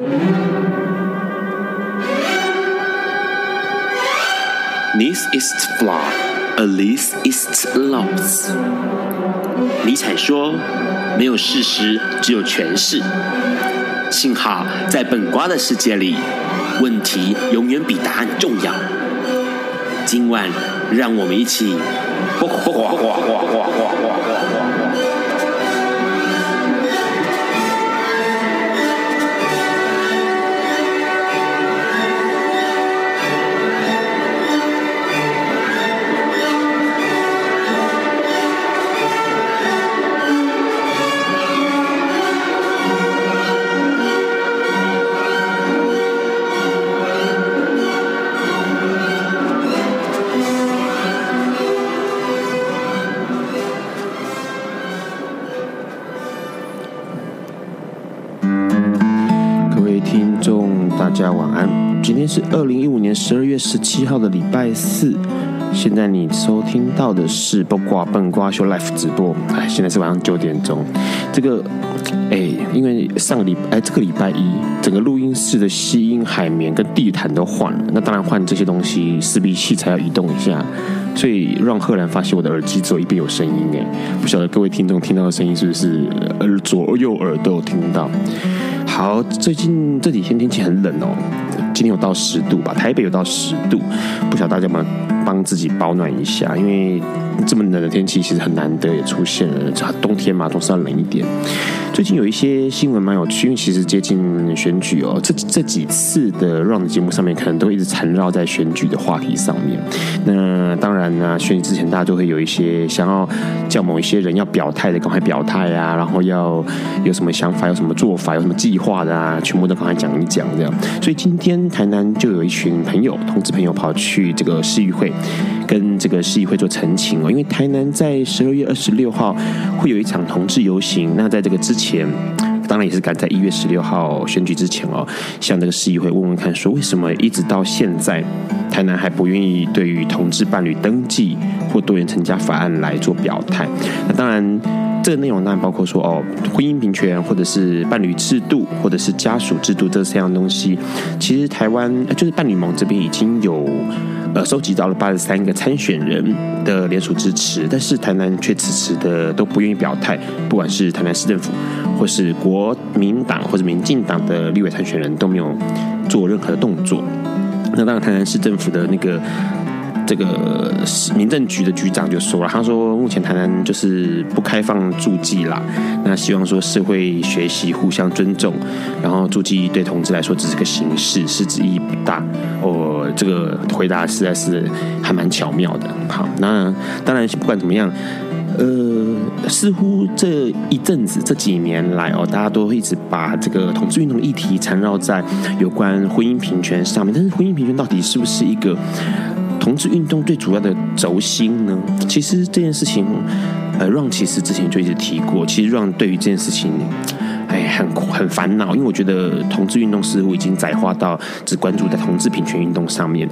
This is flaw, A least is loves。尼采说：“没有事实，只有诠释。”幸好在本瓜的世界里，问题永远比答案重要。今晚，让我们一起。是二零一五年十二月十七号的礼拜四。现在你收听到的是不挂笨瓜秀 Life 直播。哎，现在是晚上九点钟。这个，哎，因为上个礼哎，这个礼拜一，整个录音室的吸音海绵跟地毯都换了。那当然换这些东西，势必器材要移动一下。所以让赫然发现我的耳机只有一边有声音。哎，不晓得各位听众听到的声音是不是耳左右耳都有听到？好，最近这几天天气很冷哦，今天有到十度吧，台北有到十度，不晓得大家有没有帮自己保暖一下，因为这么冷的天气其实很难得也出现了，冬天嘛总是要冷一点。最近有一些新闻蛮有趣，因为其实接近选举哦，这这几次的 round 节目上面可能都一直缠绕在选举的话题上面。那当然呢，选举之前大家都会有一些想要叫某一些人要表态的，赶快表态啊，然后要有什么想法、有什么做法、有什么计划。的啊，全部都赶快讲一讲这样。所以今天台南就有一群朋友，同志朋友跑去这个市议会，跟这个市议会做陈情哦。因为台南在十二月二十六号会有一场同志游行，那在这个之前，当然也是赶在一月十六号选举之前哦，向这个市议会问问看，说为什么一直到现在台南还不愿意对于同志伴侣登记或多元成家法案来做表态？那当然。这个内容当然包括说哦，婚姻平权，或者是伴侣制度，或者是家属制度这三样东西。其实台湾就是伴侣盟这边已经有呃收集到了八十三个参选人的联署支持，但是台南却迟迟的都不愿意表态，不管是台南市政府，或是国民党或者民进党的立委参选人都没有做任何的动作。那当然，台南市政府的那个。这个民政局的局长就说了，他说目前台南就是不开放注记啦，那希望说社会学习互相尊重，然后注记对同志来说只是个形式，实质意义不大。哦，这个回答实在是还蛮巧妙的。好，那当然不管怎么样，呃，似乎这一阵子这几年来哦，大家都会一直把这个同志运动议题缠绕在有关婚姻平权上面，但是婚姻平权到底是不是一个？同志运动最主要的轴心呢，其实这件事情，呃，Ron 其实之前就一直提过，其实 Ron 对于这件事情。很很烦恼，因为我觉得同志运动似乎已经窄化到只关注在同志平权运动上面，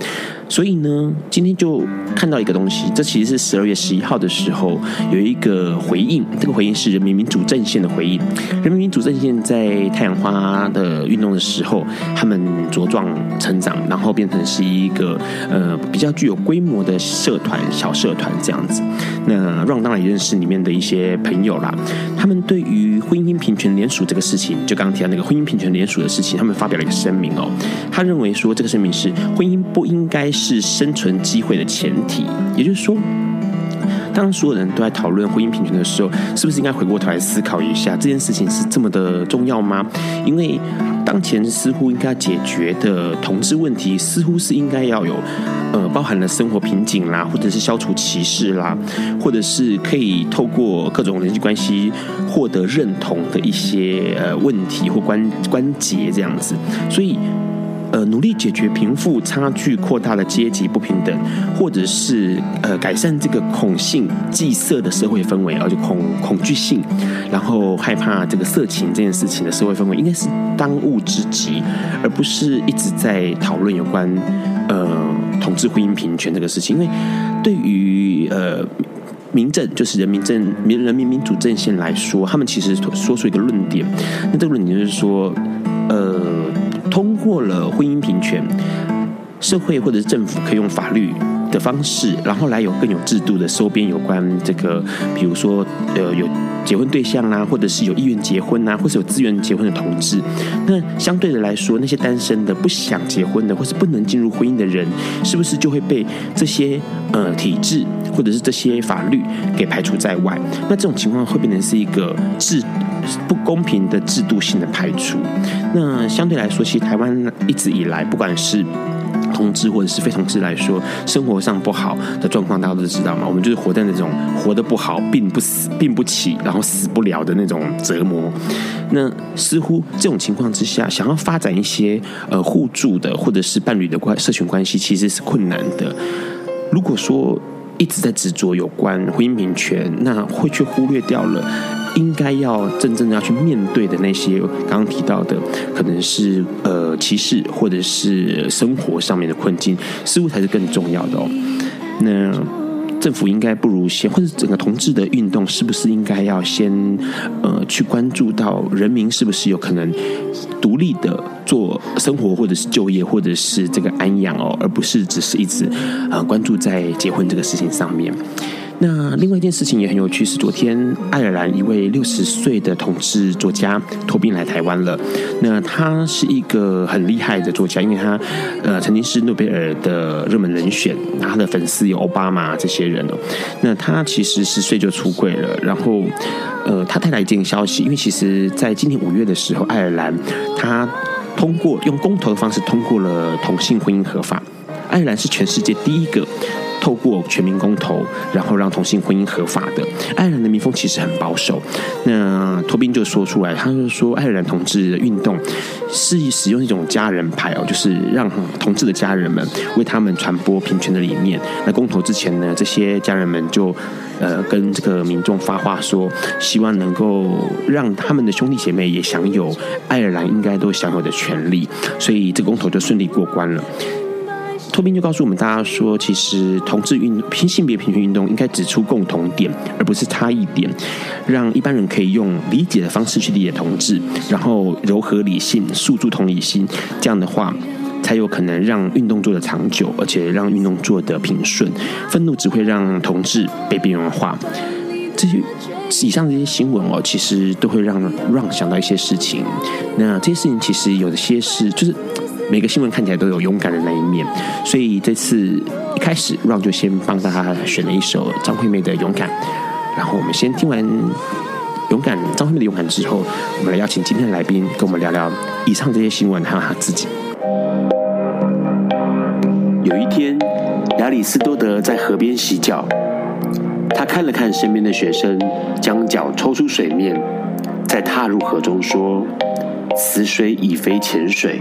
所以呢，今天就看到一个东西，这其实是十二月十一号的时候有一个回应，这个回应是人民民主阵线的回应。人民民主阵线在太阳花的运动的时候，他们茁壮成长，然后变成是一个呃比较具有规模的社团，小社团这样子。那 Ron 当然也认识里面的一些朋友啦，他们对于婚姻平权联署。这个事就刚刚提到那个婚姻平权联署的事情，他们发表了一个声明哦。他认为说，这个声明是婚姻不应该是生存机会的前提，也就是说，当所有人都在讨论婚姻平权的时候，是不是应该回过头来思考一下，这件事情是这么的重要吗？因为当前似乎应该解决的同志问题，似乎是应该要有呃包含了生活瓶颈啦，或者是消除歧视啦，或者是可以透过各种人际关系获得认同的一些呃问题或关关节这样子，所以。呃，努力解决贫富差距扩大的阶级不平等，或者是呃改善这个恐性忌色的社会氛围，而且恐恐惧性，然后害怕这个色情这件事情的社会氛围，应该是当务之急，而不是一直在讨论有关呃同志婚姻平权这个事情。因为对于呃民政，就是人民政民人民民主阵线来说，他们其实说出一个论点，那这个论点就是说，呃。通过了婚姻平权，社会或者是政府可以用法律的方式，然后来有更有制度的收编有关这个，比如说呃有结婚对象啊，或者是有意愿结婚啊，或是有资源结婚的同志。那相对的来说，那些单身的不想结婚的，或是不能进入婚姻的人，是不是就会被这些呃体制或者是这些法律给排除在外？那这种情况会变成是一个制不公平的制度性的排除。那相对来说，其实台湾一直以来，不管是同志或者是非同志来说，生活上不好的状况，大家都知道嘛。我们就是活在那种活得不好，病不死，病不起，然后死不了的那种折磨。那似乎这种情况之下，想要发展一些呃互助的或者是伴侣的关社群关系，其实是困难的。如果说一直在执着有关婚姻平权，那会去忽略掉了。应该要真正要去面对的那些刚刚提到的，可能是呃歧视或者是生活上面的困境，似乎才是更重要的哦。那政府应该不如先，或者整个同志的运动是不是应该要先呃去关注到人民是不是有可能独立的做生活，或者是就业，或者是这个安养哦，而不是只是一直呃关注在结婚这个事情上面。那另外一件事情也很有趣，是昨天爱尔兰一位六十岁的同志作家托宾来台湾了。那他是一个很厉害的作家，因为他呃曾经是诺贝尔的热门人选，他的粉丝有奥巴马这些人哦。那他其实十岁就出柜了，然后呃他带来一件消息，因为其实在今年五月的时候，爱尔兰他通过用公投的方式通过了同性婚姻合法。爱尔兰是全世界第一个。透过全民公投，然后让同性婚姻合法的。爱尔兰的民风其实很保守。那托宾就说出来，他就说爱尔兰同志的运动是使用一种家人牌哦，就是让同志的家人们为他们传播平权的理念。那公投之前呢，这些家人们就呃跟这个民众发话说，希望能够让他们的兄弟姐妹也享有爱尔兰应该都享有的权利。所以这公投就顺利过关了。托宾就告诉我们大家说，其实同志运拼性别平权运动应该指出共同点，而不是差异点，让一般人可以用理解的方式去理解同志，然后柔和理性，诉诸同理心，这样的话才有可能让运动做得长久，而且让运动做得平顺。愤怒只会让同志被边缘化。这些以上这些新闻哦，其实都会让让想到一些事情。那这些事情其实有些是就是。每个新闻看起来都有勇敢的那一面，所以这次一开始，Ron 就先帮大家选了一首张惠妹的《勇敢》，然后我们先听完《勇敢》张惠妹的《勇敢》之后，我们来邀请今天的来宾跟我们聊聊以上这些新闻，还有他自己。有一天，亚里斯多德在河边洗脚，他看了看身边的学生，将脚抽出水面，再踏入河中，说：“此水已非浅水。”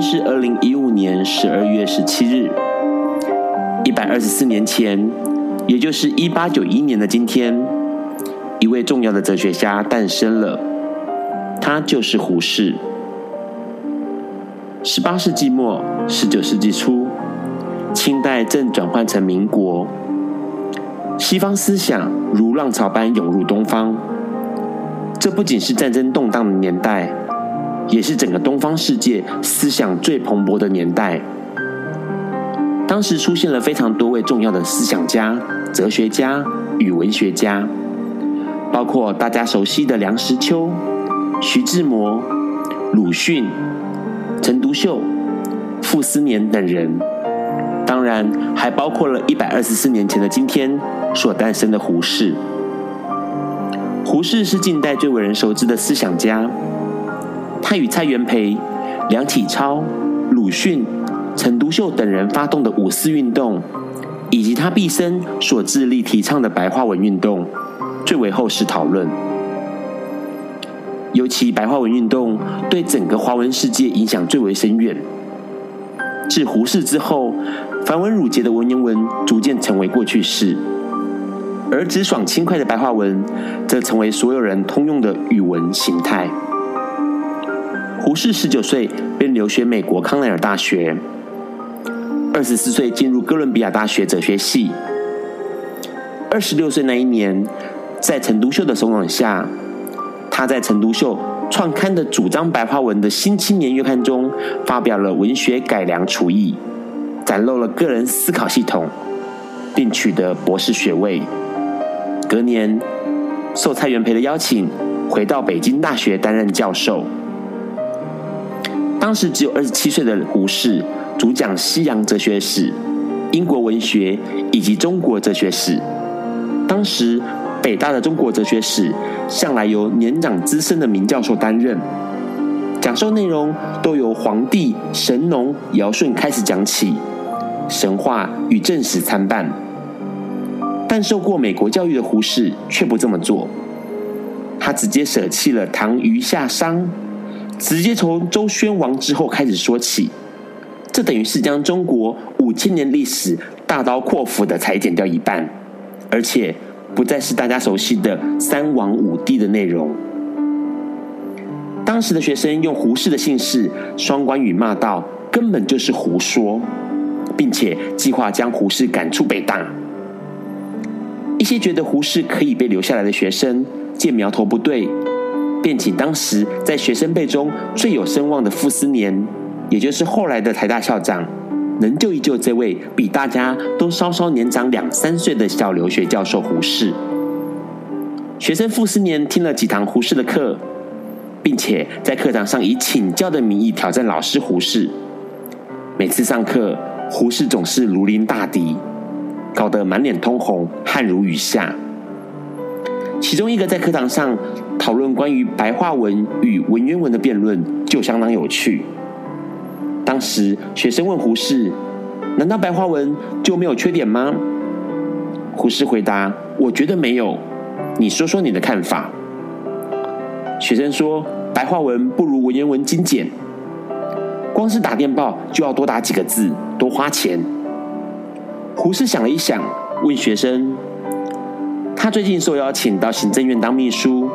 是二零一五年十二月十七日，一百二十四年前，也就是一八九一年的今天，一位重要的哲学家诞生了，他就是胡适。十八世纪末，十九世纪初，清代正转换成民国，西方思想如浪潮般涌入东方，这不仅是战争动荡的年代。也是整个东方世界思想最蓬勃的年代。当时出现了非常多位重要的思想家、哲学家与文学家，包括大家熟悉的梁实秋、徐志摩、鲁迅、陈独秀、傅斯年等人。当然，还包括了一百二十四年前的今天所诞生的胡适。胡适是近代最为人熟知的思想家。他与蔡元培、梁启超、鲁迅、陈独秀等人发动的五四运动，以及他毕生所致力提倡的白话文运动，最为后世讨论。尤其白话文运动对整个华文世界影响最为深远。自胡适之后，繁文缛节的文言文逐渐成为过去式，而直爽轻快的白话文则成为所有人通用的语文形态。胡适十九岁便留学美国康奈尔大学，二十四岁进入哥伦比亚大学哲学系。二十六岁那一年，在陈独秀的怂恿下，他在陈独秀创刊的主张白话文的《新青年月刊》中发表了文学改良刍议，展露了个人思考系统，并取得博士学位。隔年，受蔡元培的邀请，回到北京大学担任教授。当时只有二十七岁的胡适，主讲西洋哲学史、英国文学以及中国哲学史。当时。北大的中国哲学史向来由年长资深的名教授担任，讲授内容都由黄帝、神农、尧舜开始讲起，神话与正史参半。但受过美国教育的胡适却不这么做，他直接舍弃了唐虞夏商，直接从周宣王之后开始说起，这等于是将中国五千年历史大刀阔斧的裁剪掉一半，而且。不再是大家熟悉的三王五帝的内容。当时的学生用胡适的姓氏双关语骂道：“根本就是胡说，并且计划将胡适赶出北大。”一些觉得胡适可以被留下来的学生见苗头不对，便请当时在学生辈中最有声望的傅斯年，也就是后来的台大校长。能救一救这位比大家都稍稍年长两三岁的小留学教授胡适。学生傅斯年听了几堂胡适的课，并且在课堂上以请教的名义挑战老师胡适。每次上课，胡适总是如临大敌，搞得满脸通红，汗如雨下。其中一个在课堂上讨论关于白话文与文言文的辩论，就相当有趣。当时学生问胡适：“难道白话文就没有缺点吗？”胡适回答：“我觉得没有，你说说你的看法。”学生说：“白话文不如文言文精简，光是打电报就要多打几个字，多花钱。”胡适想了一想，问学生：“他最近受邀请到行政院当秘书，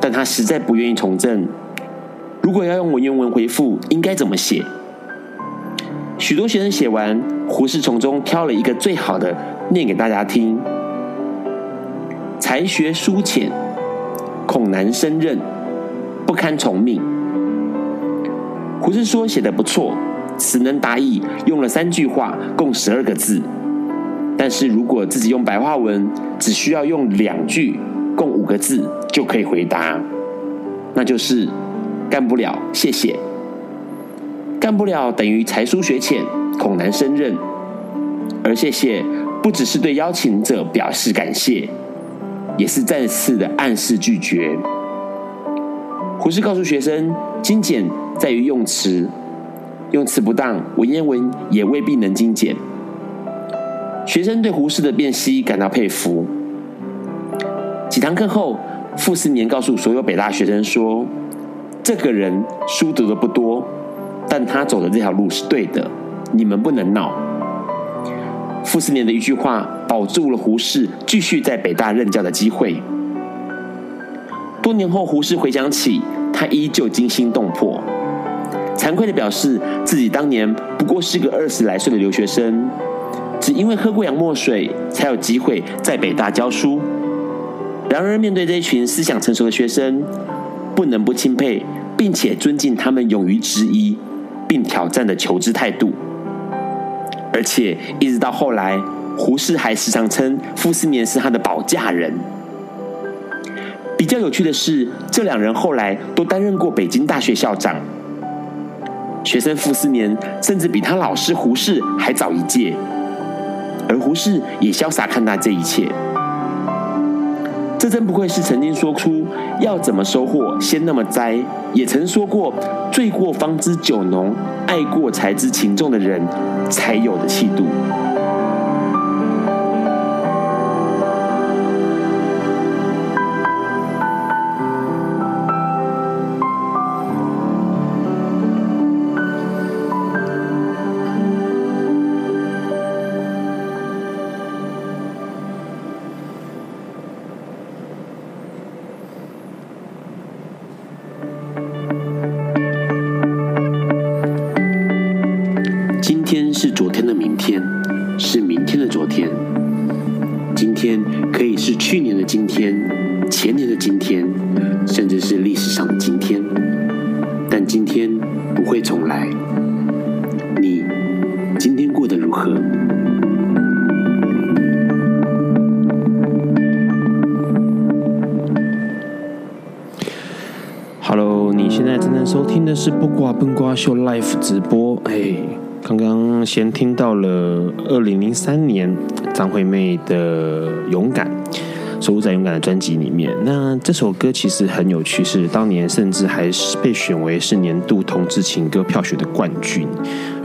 但他实在不愿意从政。”如果要用文言文回复，应该怎么写？许多学生写完，胡适从中挑了一个最好的，念给大家听：才学疏浅，恐难胜任，不堪从命。胡适说写得不错，词能达意，用了三句话，共十二个字。但是如果自己用白话文，只需要用两句，共五个字就可以回答，那就是。干不了，谢谢。干不了等于才疏学浅，恐难胜任。而谢谢不只是对邀请者表示感谢，也是再次的暗示拒绝。胡适告诉学生，精简在于用词，用词不当，文言文也未必能精简。学生对胡适的辨析感到佩服。几堂课后，傅斯年告诉所有北大学生说。这个人书读的不多，但他走的这条路是对的，你们不能闹。傅斯年的一句话保住了胡适继续在北大任教的机会。多年后，胡适回想起，他依旧惊心动魄，惭愧地表示自己当年不过是个二十来岁的留学生，只因为喝过洋墨水，才有机会在北大教书。然而，面对这群思想成熟的学生，不能不钦佩。并且尊敬他们勇于质疑并挑战的求知态度，而且一直到后来，胡适还时常称傅斯年是他的保驾人。比较有趣的是，这两人后来都担任过北京大学校长。学生傅斯年甚至比他老师胡适还早一届，而胡适也潇洒看待这一切。这真不愧是曾经说出“要怎么收获，先那么栽”，也曾说过“醉过方知酒浓，爱过才知情重”的人才有的气度。刚刚先听到了二零零三年张惠妹的《勇敢》，收录在《勇敢》的专辑里面。那这首歌其实很有趣，是当年甚至还是被选为是年度同志情歌票选的冠军，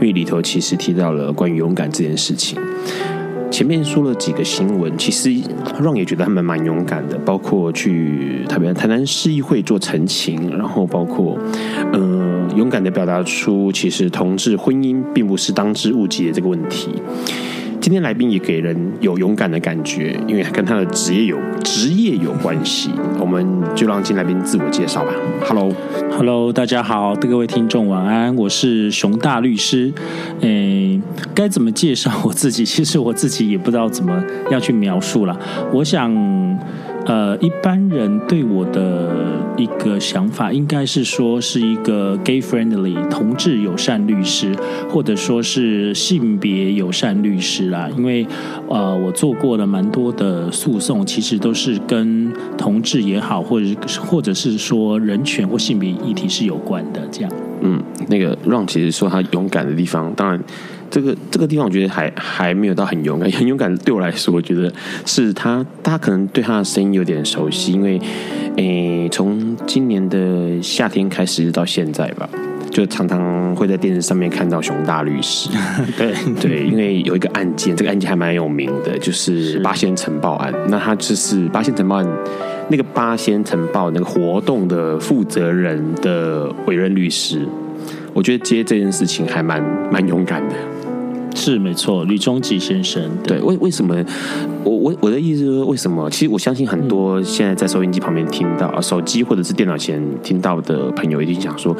因为里头其实提到了关于勇敢这件事情。前面说了几个新闻，其实 Ron 也觉得他们蛮勇敢的，包括去台北台南市议会做澄清，然后包括呃勇敢的表达出其实同志婚姻并不是当之无忌的这个问题。今天来宾也给人有勇敢的感觉，因为跟他的职业有职业有关系。我们就让今来宾自我介绍吧。Hello，Hello，大家好，各位听众晚安，我是熊大律师。诶，该怎么介绍我自己？其实我自己也不知道怎么要去描述了。我想。呃，一般人对我的一个想法，应该是说是一个 gay friendly 同志友善律师，或者说是性别友善律师啦。因为呃，我做过了蛮多的诉讼，其实都是跟同志也好，或者或者是说人权或性别议题是有关的。这样，嗯，那个 Ron 其实说他勇敢的地方，当然。这个这个地方，我觉得还还没有到很勇敢，很勇敢。对我来说，我觉得是他，大家可能对他的声音有点熟悉，因为，诶，从今年的夏天开始到现在吧，就常常会在电视上面看到熊大律师。对对，因为有一个案件，这个案件还蛮有名的，就是八仙城爆案。那他就是八仙城爆案那个八仙城爆那个活动的负责人的委任律师，我觉得接这件事情还蛮蛮勇敢的。是没错，吕中吉先生。对，为为什么？我我我的意思是说，为什么？其实我相信很多现在在收音机旁边听到、嗯、手机或者是电脑前听到的朋友，一定想说，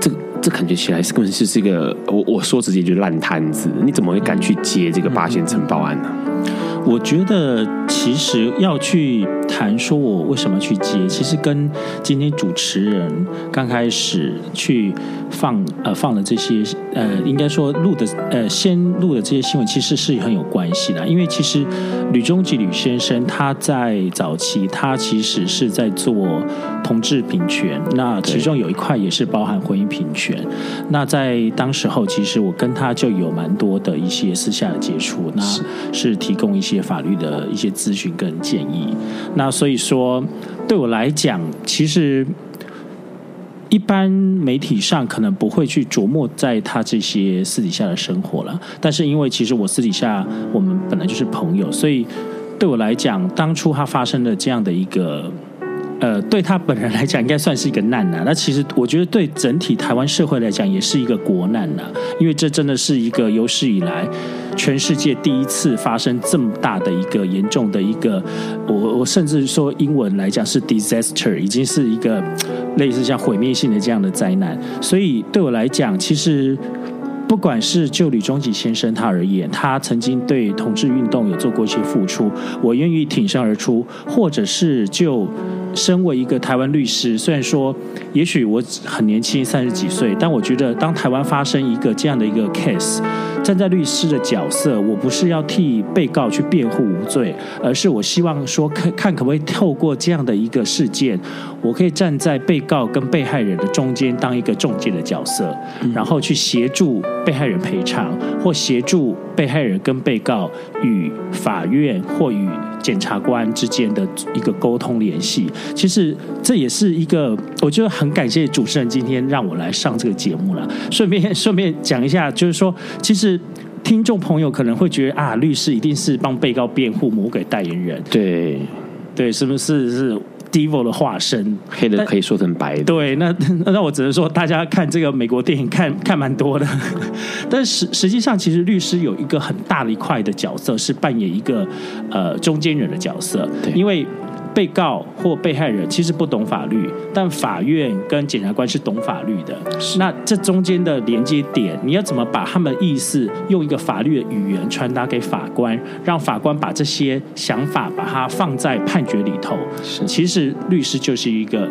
这这感觉起来是根本就是一个，我我说直接就烂摊子。你怎么会敢去接这个八仙城报案呢？我觉得其实要去谈说我为什么去接，其实跟今天主持人刚开始去放呃放的这些呃应该说录的呃先录的这些新闻，其实是很有关系的。因为其实吕中吉吕先生他在早期他其实是在做同志平权，那其中有一块也是包含婚姻平权。那在当时候，其实我跟他就有蛮多的一些私下的接触，那是提供一些。一些法律的一些咨询跟建议，那所以说对我来讲，其实一般媒体上可能不会去琢磨在他这些私底下的生活了。但是因为其实我私底下我们本来就是朋友，所以对我来讲，当初他发生的这样的一个。呃，对他本人来讲，应该算是一个难呐。那其实我觉得，对整体台湾社会来讲，也是一个国难呐。因为这真的是一个有史以来全世界第一次发生这么大的一个严重的一个，我我甚至说英文来讲是 disaster，已经是一个类似像毁灭性的这样的灾难。所以对我来讲，其实。不管是就吕中吉先生他而言，他曾经对同志运动有做过一些付出，我愿意挺身而出；或者是就身为一个台湾律师，虽然说也许我很年轻，三十几岁，但我觉得当台湾发生一个这样的一个 case，站在律师的角色，我不是要替被告去辩护无罪，而是我希望说看看可不可以透过这样的一个事件，我可以站在被告跟被害人的中间，当一个中介的角色，然后去协助。被害人赔偿，或协助被害人跟被告与法院或与检察官之间的一个沟通联系。其实这也是一个，我觉得很感谢主持人今天让我来上这个节目了。顺便 顺便讲一下，就是说，其实听众朋友可能会觉得啊，律师一定是帮被告辩护、魔鬼代言人。对，对，是不是是？Devil 的化身，黑的可以说成白的。对，那 那我只能说，大家看这个美国电影看看蛮多的。但实实际上，其实律师有一个很大的一块的角色，是扮演一个呃中间人的角色。对，因为被告或被害人其实不懂法律，但法院跟检察官是懂法律的。那这中间的连接点，你要怎么把他们的意思用一个法律的语言传达给法官，让法官把这些想法把它放在判决里头？其实律师就是一个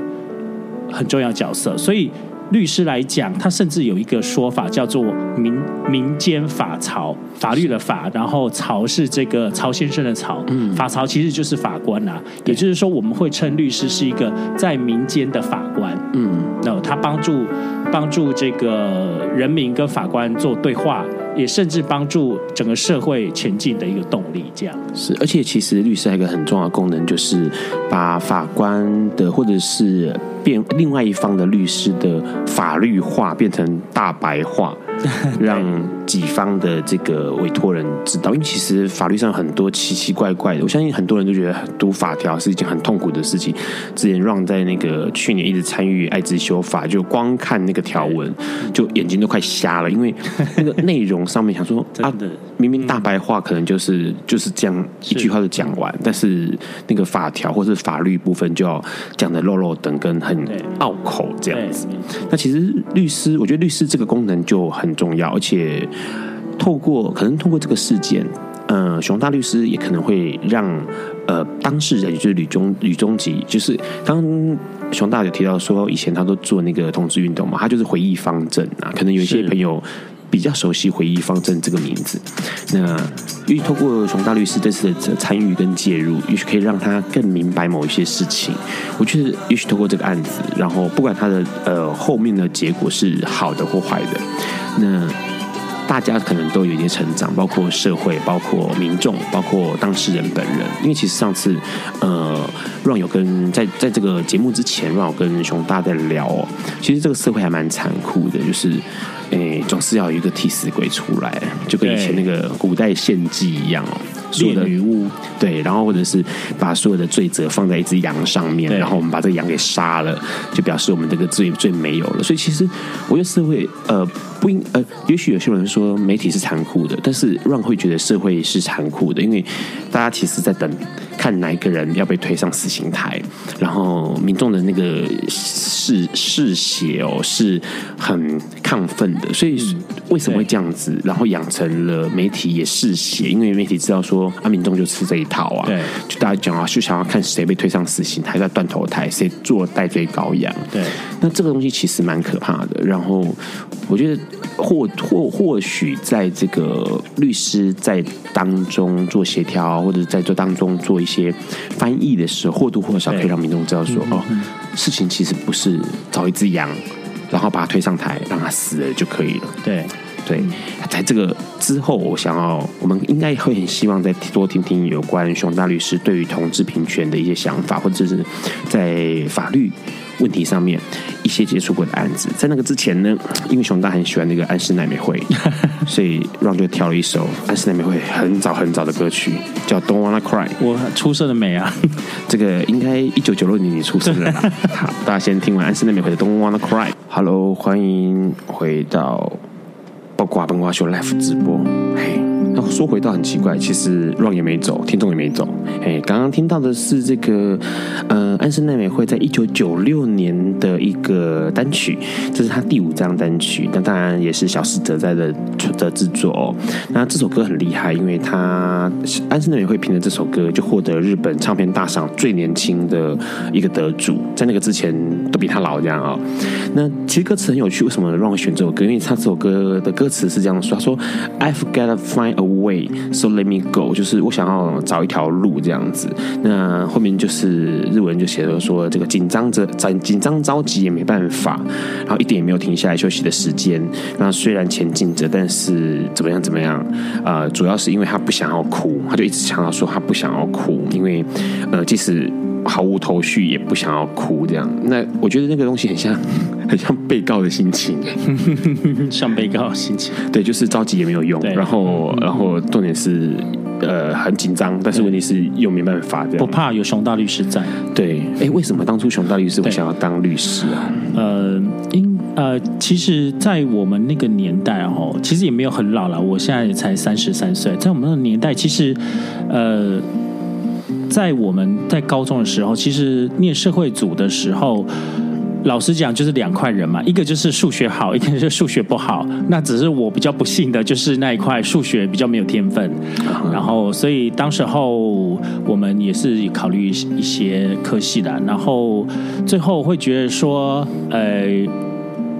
很重要角色，所以。律师来讲，他甚至有一个说法叫做民民间法曹，法律的法，然后曹是这个曹先生的曹，嗯，法曹其实就是法官呐、啊。也就是说，我们会称律师是一个在民间的法官，嗯，那他帮助帮助这个人民跟法官做对话。也甚至帮助整个社会前进的一个动力，这样是。而且其实律师还有一个很重要的功能，就是把法官的或者是变另外一方的律师的法律化变成大白话。让己方的这个委托人知道，因为其实法律上很多奇奇怪怪的，我相信很多人都觉得读法条是一件很痛苦的事情。之前让在那个去年一直参与艾滋修法，就光看那个条文，就眼睛都快瞎了，因为那个内容上面想说啊，明明大白话可能就是就是这样一句话就讲完，但是那个法条或是法律部分就要讲的落落长跟很拗口这样子。那其实律师，我觉得律师这个功能就很。重要，而且透过可能透过这个事件，呃，熊大律师也可能会让呃当事人，也就是吕中吕中吉，就是刚熊大有提到说，以前他都做那个同志运动嘛，他就是回忆方阵啊，可能有一些朋友比较熟悉回忆方阵这个名字。那因为透过熊大律师这次的参与跟介入，也许可以让他更明白某一些事情。我觉得也许透过这个案子，然后不管他的呃后面的结果是好的或坏的。那大家可能都有一些成长，包括社会，包括民众，包括当事人本人。因为其实上次，呃，Ron 有跟在在这个节目之前，Ron 有跟熊大在聊哦，其实这个社会还蛮残酷的，就是。诶，总是要有一个替死鬼出来，就跟以前那个古代献祭一样哦。所有的女巫对，然后或者是把所有的罪责放在一只羊上面，然后我们把这个羊给杀了，就表示我们这个罪罪没有了。所以其实我觉得社会呃不应呃，也许有些人说媒体是残酷的，但是让会觉得社会是残酷的，因为大家其实在等看哪一个人要被推上死刑台，然后民众的那个嗜嗜血哦是很亢奋的，所以为什么会这样子？然后养成了媒体也嗜血，因为媒体知道说。说啊，民众就吃这一套啊，对，就大家讲啊，就想要看谁被推上死刑台，在断头台，谁做戴罪羔羊。对，那这个东西其实蛮可怕的。然后我觉得或或或许在这个律师在当中做协调，或者在这当中做一些翻译的时候，或多或少可以让民众知道说，哦，事情其实不是找一只羊，然后把它推上台，让它死了就可以了。对。对，在这个之后，我想要，我们应该会很希望再多听听有关熊大律师对于同志平权的一些想法，或者是在法律问题上面一些接触过的案子。在那个之前呢，因为熊大很喜欢那个安室奈美惠，所以 Ron 就挑了一首安室奈美惠很早很早的歌曲，叫《Don't Wanna Cry》。我出生的美啊，这个应该一九九六年你出生了吧？好，大家先听完安室奈美惠的《Don't Wanna Cry》。Hello，欢迎回到。八卦笨瓜秀 Live 直播，嘿，那说回到很奇怪，其实 Ron 也没走，听众也没走，嘿，刚刚听到的是这个，呃，安室奈美惠在一九九六年的一个单曲，这是他第五张单曲，那当然也是小室哲哉的的制作哦。那这首歌很厉害，因为他安室奈美惠凭着这首歌就获得日本唱片大赏最年轻的一个得主，在那个之前都比他老这样啊、哦。那其实歌词很有趣，为什么 Ron 选这首歌？因为他这首歌的歌。词是这样说：“他说，I've gotta find a way, so let me go。就是我想要找一条路这样子。那后面就是日文就写了说，这个紧张着，紧紧张着急也没办法，然后一点也没有停下来休息的时间。那虽然前进着，但是怎么样怎么样？呃，主要是因为他不想要哭，他就一直强调说他不想要哭，因为呃，即使。”毫无头绪，也不想要哭，这样。那我觉得那个东西很像，很像被告的心情，像被告的心情。对，就是着急也没有用。然后，然后重点是，呃，很紧张，但是问题是又没办法。不怕有熊大律师在。对，哎，为什么当初熊大律师会想要当律师啊？呃，因呃，其实，在我们那个年代哦，其实也没有很老了。我现在也才三十三岁，在我们那个年代，其实，呃。在我们在高中的时候，其实念社会组的时候。老实讲，就是两块人嘛，一个就是数学好，一个就是数学不好。那只是我比较不幸的，就是那一块数学比较没有天分。然后，所以当时候我们也是考虑一些科系的。然后最后会觉得说，呃，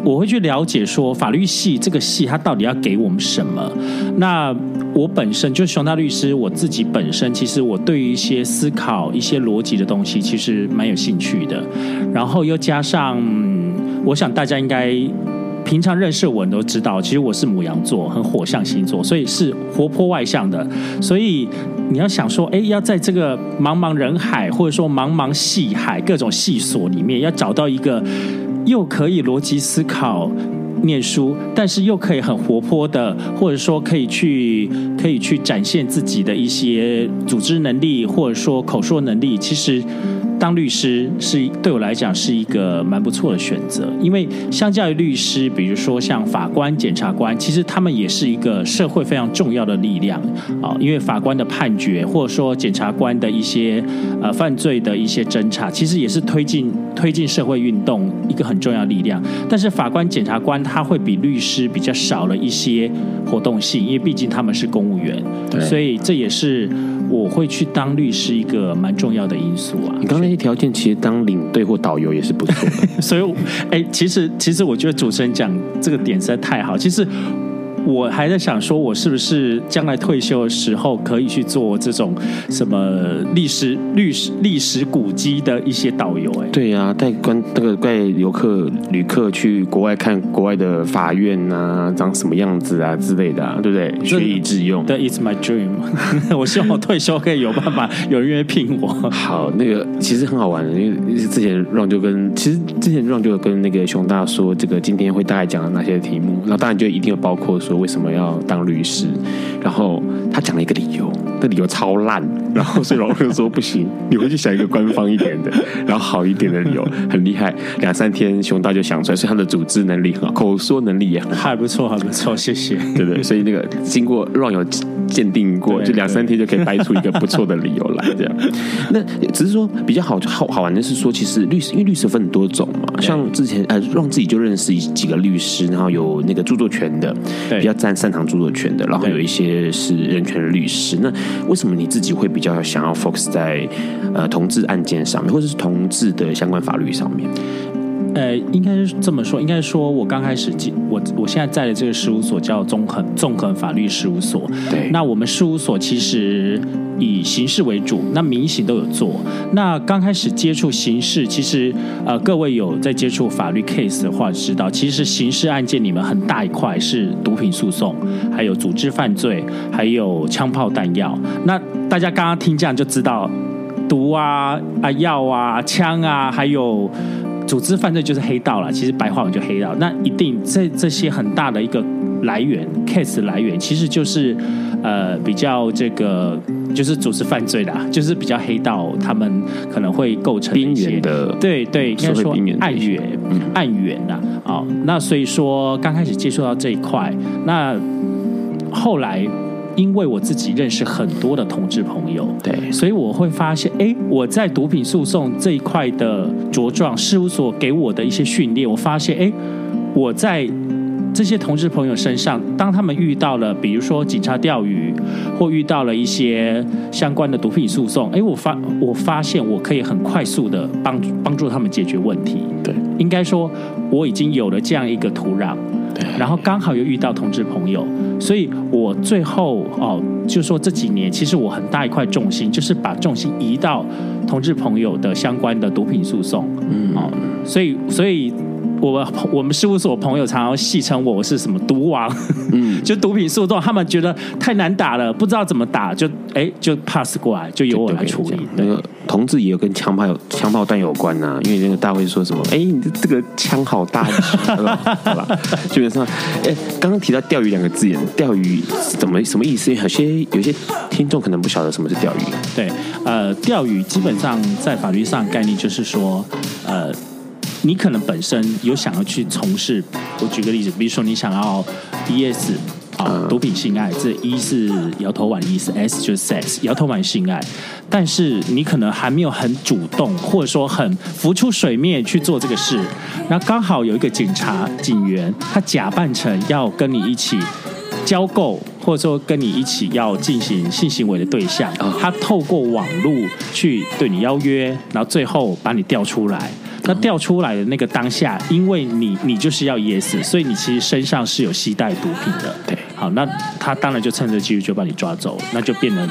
我会去了解说，法律系这个系它到底要给我们什么？那。我本身就是熊大律师，我自己本身其实我对于一些思考、一些逻辑的东西，其实蛮有兴趣的。然后又加上，我想大家应该平常认识我都知道，其实我是母羊座，很火象星座，所以是活泼外向的。所以你要想说，哎，要在这个茫茫人海，或者说茫茫戏海各种戏所里面，要找到一个又可以逻辑思考。念书，但是又可以很活泼的，或者说可以去可以去展现自己的一些组织能力，或者说口说能力，其实。当律师是对我来讲是一个蛮不错的选择，因为相较于律师，比如说像法官、检察官，其实他们也是一个社会非常重要的力量啊。因为法官的判决，或者说检察官的一些呃犯罪的一些侦查，其实也是推进推进社会运动一个很重要的力量。但是法官、检察官他会比律师比较少了一些活动性，因为毕竟他们是公务员，对，所以这也是。我会去当律师，一个蛮重要的因素啊。那条件，其实当领队或导游也是不错的。所以，哎，其实其实我觉得主持人讲这个点实在太好。其实。我还在想说，我是不是将来退休的时候可以去做这种什么历史、历史、历史古迹的一些导游？哎，对呀、啊，带观那个带游客、旅客去国外看国外的法院啊，长什么样子啊之类的、啊，对不对？学以致用。对，It's my dream。我希望我退休可以有办法有人愿意聘我。好，那个其实很好玩的，因为之前 Ron 就跟其实之前 Ron 就跟那个熊大说，这个今天会大概讲的哪些题目，那当然就一定有包括说。为什么要当律师？然后他讲了一个理由，那理由超烂。然后所以老师说不行，你回去想一个官方一点的，然后好一点的理由，很厉害。两三天熊大就想出来，所以他的组织能力很好，口说能力也很好，还不错，还不错，谢谢。对对？所以那个经过让有鉴定过，就两三天就可以掰出一个不错的理由来，这样。那只是说比较好好好玩的是说，其实律师因为律师分很多种嘛，像之前呃让自己就认识几个律师，然后有那个著作权的，比较擅擅长著作权的，然后有一些是人权的律师。那为什么你自己会比比较想要 focus 在呃同志案件上面，或者是同志的相关法律上面？呃，应该是这么说，应该说我刚开始进我我现在在的这个事务所叫综合综合法律事务所。对，那我们事务所其实以刑事为主，那民刑都有做。那刚开始接触刑事，其实呃各位有在接触法律 case 的话，知道其实刑事案件里面很大一块是毒品诉讼，还有组织犯罪，还有枪炮弹药。那大家刚刚听这样就知道，毒啊啊药啊枪啊，还有。组织犯罪就是黑道了，其实白话文就黑道。那一定这这些很大的一个来源，case 来源其实就是呃比较这个就是组织犯罪的，就是比较黑道，他们可能会构成边缘的，对对，应该说暗源暗源呐。哦，那所以说刚开始接触到这一块，那后来。因为我自己认识很多的同志朋友，对，所以我会发现，哎，我在毒品诉讼这一块的茁壮，事务所给我的一些训练，我发现，哎，我在这些同志朋友身上，当他们遇到了，比如说警察钓鱼，或遇到了一些相关的毒品诉讼，哎，我发我发现我可以很快速的帮帮助他们解决问题。对，应该说我已经有了这样一个土壤。然后刚好又遇到同志朋友，所以我最后哦，就说这几年其实我很大一块重心就是把重心移到同志朋友的相关的毒品诉讼，嗯，哦，所以所以。我我们事务所朋友常常戏称我是什么毒王，嗯，就毒品诉讼，他们觉得太难打了，不知道怎么打，就哎就 pass 过来，就由我来处理。那个同志也有跟枪炮有枪炮弹有关呐、啊，因为那个大卫说什么，哎，你的这个枪好大，好吧，基本上，哎，刚刚提到钓鱼两个字眼，钓鱼怎么什么意思？因为有些有些听众可能不晓得什么是钓鱼。对，呃，钓鱼基本上在法律上概念就是说，呃。你可能本身有想要去从事，我举个例子，比如说你想要 BS 啊，毒品性爱，这一是摇头丸的意思，S 就是 sex，摇头丸性爱。但是你可能还没有很主动，或者说很浮出水面去做这个事。那刚好有一个警察警员，他假扮成要跟你一起交购，或者说跟你一起要进行性行为的对象，他透过网络去对你邀约，然后最后把你调出来。那掉出来的那个当下，因为你你就是要噎死所以你其实身上是有携带毒品的。对，好，那他当然就趁着机会就把你抓走，那就变成。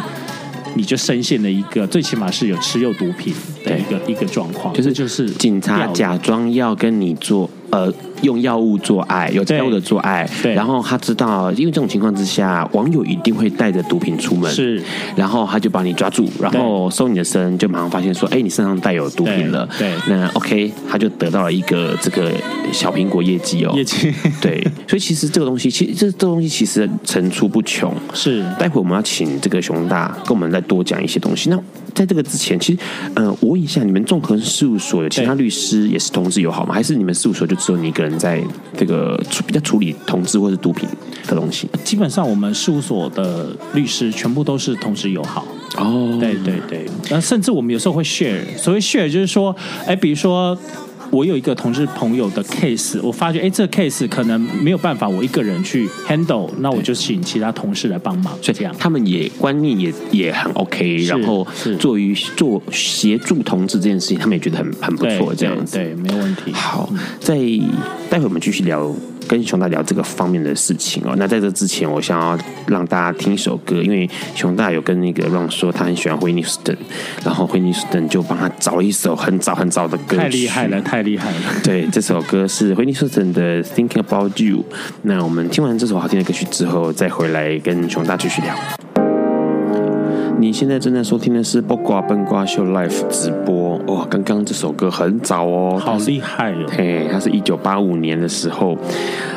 你就深陷了一个，最起码是有持有毒品的一个一个状况，就是就是警察假装要跟你做呃用药物做爱，有药物的做爱，对，然后他知道，因为这种情况之下，网友一定会带着毒品出门，是，然后他就把你抓住，然后搜你的身，就马上发现说，哎，你身上带有毒品了，对，对。那 OK，他就得到了一个这个小苹果业绩哦，业绩，对，所以其实这个东西，其实这这东西其实层出不穷，是，待会我们要请这个熊大跟我们再多讲一些东西。那在这个之前，其实，呃，我问一下，你们综合事务所有其他律师也是同志友好吗？还是你们事务所就只有你一个人在这个处比较处理同志或者毒品的东西？基本上，我们事务所的律师全部都是同志友好。哦，对对对，那甚至我们有时候会 share，所谓 share 就是说，哎，比如说。我有一个同事朋友的 case，我发觉哎，这个 case 可能没有办法我一个人去 handle，那我就请其他同事来帮忙，是这样。他们也观念也也很 OK，然后做于做协助同志这件事情，他们也觉得很很不错，这样子对，对，没有问题。好，在待会我们继续聊。跟熊大聊这个方面的事情哦。那在这之前，我想要让大家听一首歌，因为熊大有跟那个 Ron 说他很喜欢惠妮休斯顿，然后惠妮休斯顿就帮他找了一首很早很早的歌，太厉害了，太厉害了。对，这首歌是惠妮休斯顿的《Thinking About You》。那我们听完这首好听的歌曲之后，再回来跟熊大继续聊。你现在正在收听的是《八卦笨瓜秀》Live 直播哇！刚刚这首歌很早哦，好厉害哦！嘿，它是一九八五年的时候，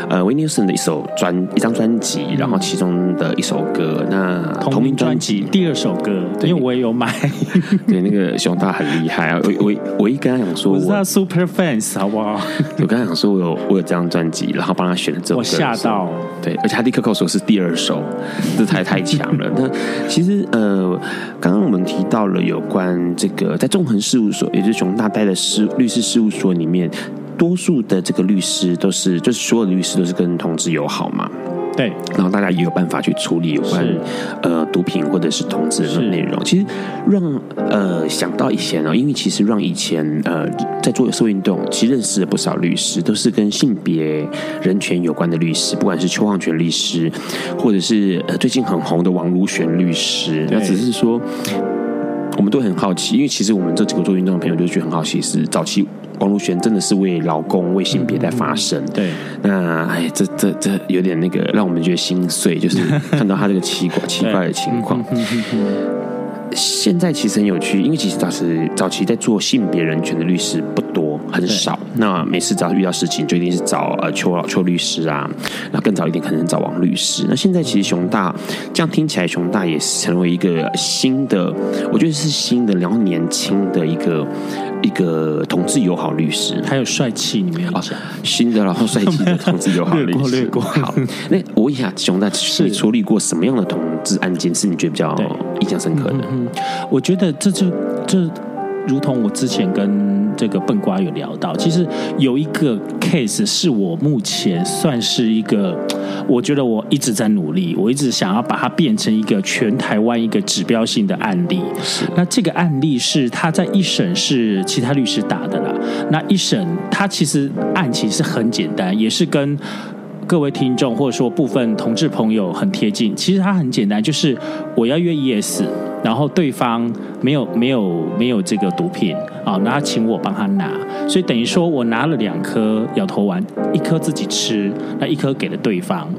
呃，惠妮休斯顿的一首专一张专辑，然后其中的一首歌，那同名专辑第二首歌，因为我也有买。对，那个熊大很厉害啊！我我我一跟他讲说，我是他 super fans，好不好？我跟他讲说，我有我有这张专辑，然后帮他选了这首歌，我吓到。对，而且他立刻跟我说是第二首，这太太强了。那其实呃。刚刚我们提到了有关这个，在纵横事务所，也就是熊大待的事律师事务所里面，多数的这个律师都是，就是所有的律师都是跟同志友好嘛。对，然后大家也有办法去处理有关呃毒品或者是同志的内容。其实让呃想到以前哦，因为其实让以前呃在做社会运动，其实认识了不少律师，都是跟性别人权有关的律师，不管是邱望全律师，或者是呃最近很红的王如玄律师。那只是说，我们都很好奇，因为其实我们这几个做运动的朋友就觉得很好奇，是早期。王如轩真的是为老公、为性别在发声。对，那哎，这这这有点那个，让我们觉得心碎，就是 看到他这个奇怪奇怪的情况。现在其实很有趣，因为其实当时早期在做性别人权的律师不多，很少。那每次只要遇到事情，就一定是找呃邱老邱律师啊。那更早一点，可能找王律师。那现在其实熊大这样听起来，熊大也是成为一个新的，我觉得是新的，然后年轻的一个。一个同志友好律师，还有帅气，你没有讲？新的然后帅气的同志友好律师，略过，略过。好，那我问一下熊大，是你处理过什么样的同志案件是你觉得比较印象深刻的？嗯，我觉得这就这。如同我之前跟这个笨瓜有聊到，其实有一个 case 是我目前算是一个，我觉得我一直在努力，我一直想要把它变成一个全台湾一个指标性的案例。那这个案例是他在一审是其他律师打的啦，那一审他其实案情是很简单，也是跟各位听众或者说部分同志朋友很贴近。其实它很简单，就是我要约 ES。然后对方没有没有没有这个毒品啊，那他请我帮他拿，所以等于说我拿了两颗摇头丸，一颗自己吃，那一颗给了对方。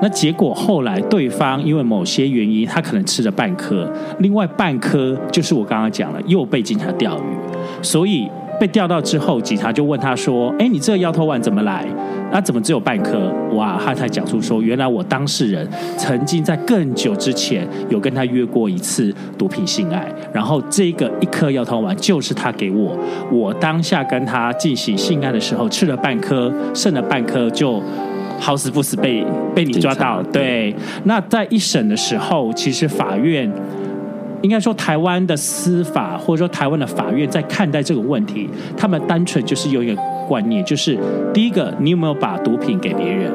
那结果后来对方因为某些原因，他可能吃了半颗，另外半颗就是我刚刚讲了，又被警察钓鱼，所以。被调到之后，警察就问他说：“哎，你这个摇头丸怎么来？那、啊、怎么只有半颗？”哇，他才讲出说：“原来我当事人曾经在更久之前有跟他约过一次毒品性爱，然后这个一颗药头丸就是他给我。我当下跟他进行性爱的时候吃了半颗，剩了半颗就好死不死被被你抓到。对，那在一审的时候，其实法院应该说台湾的司法或者说台湾的法院在看待这个问题，他们单纯就是有一个观念，就是第一个，你有没有把毒品给别人？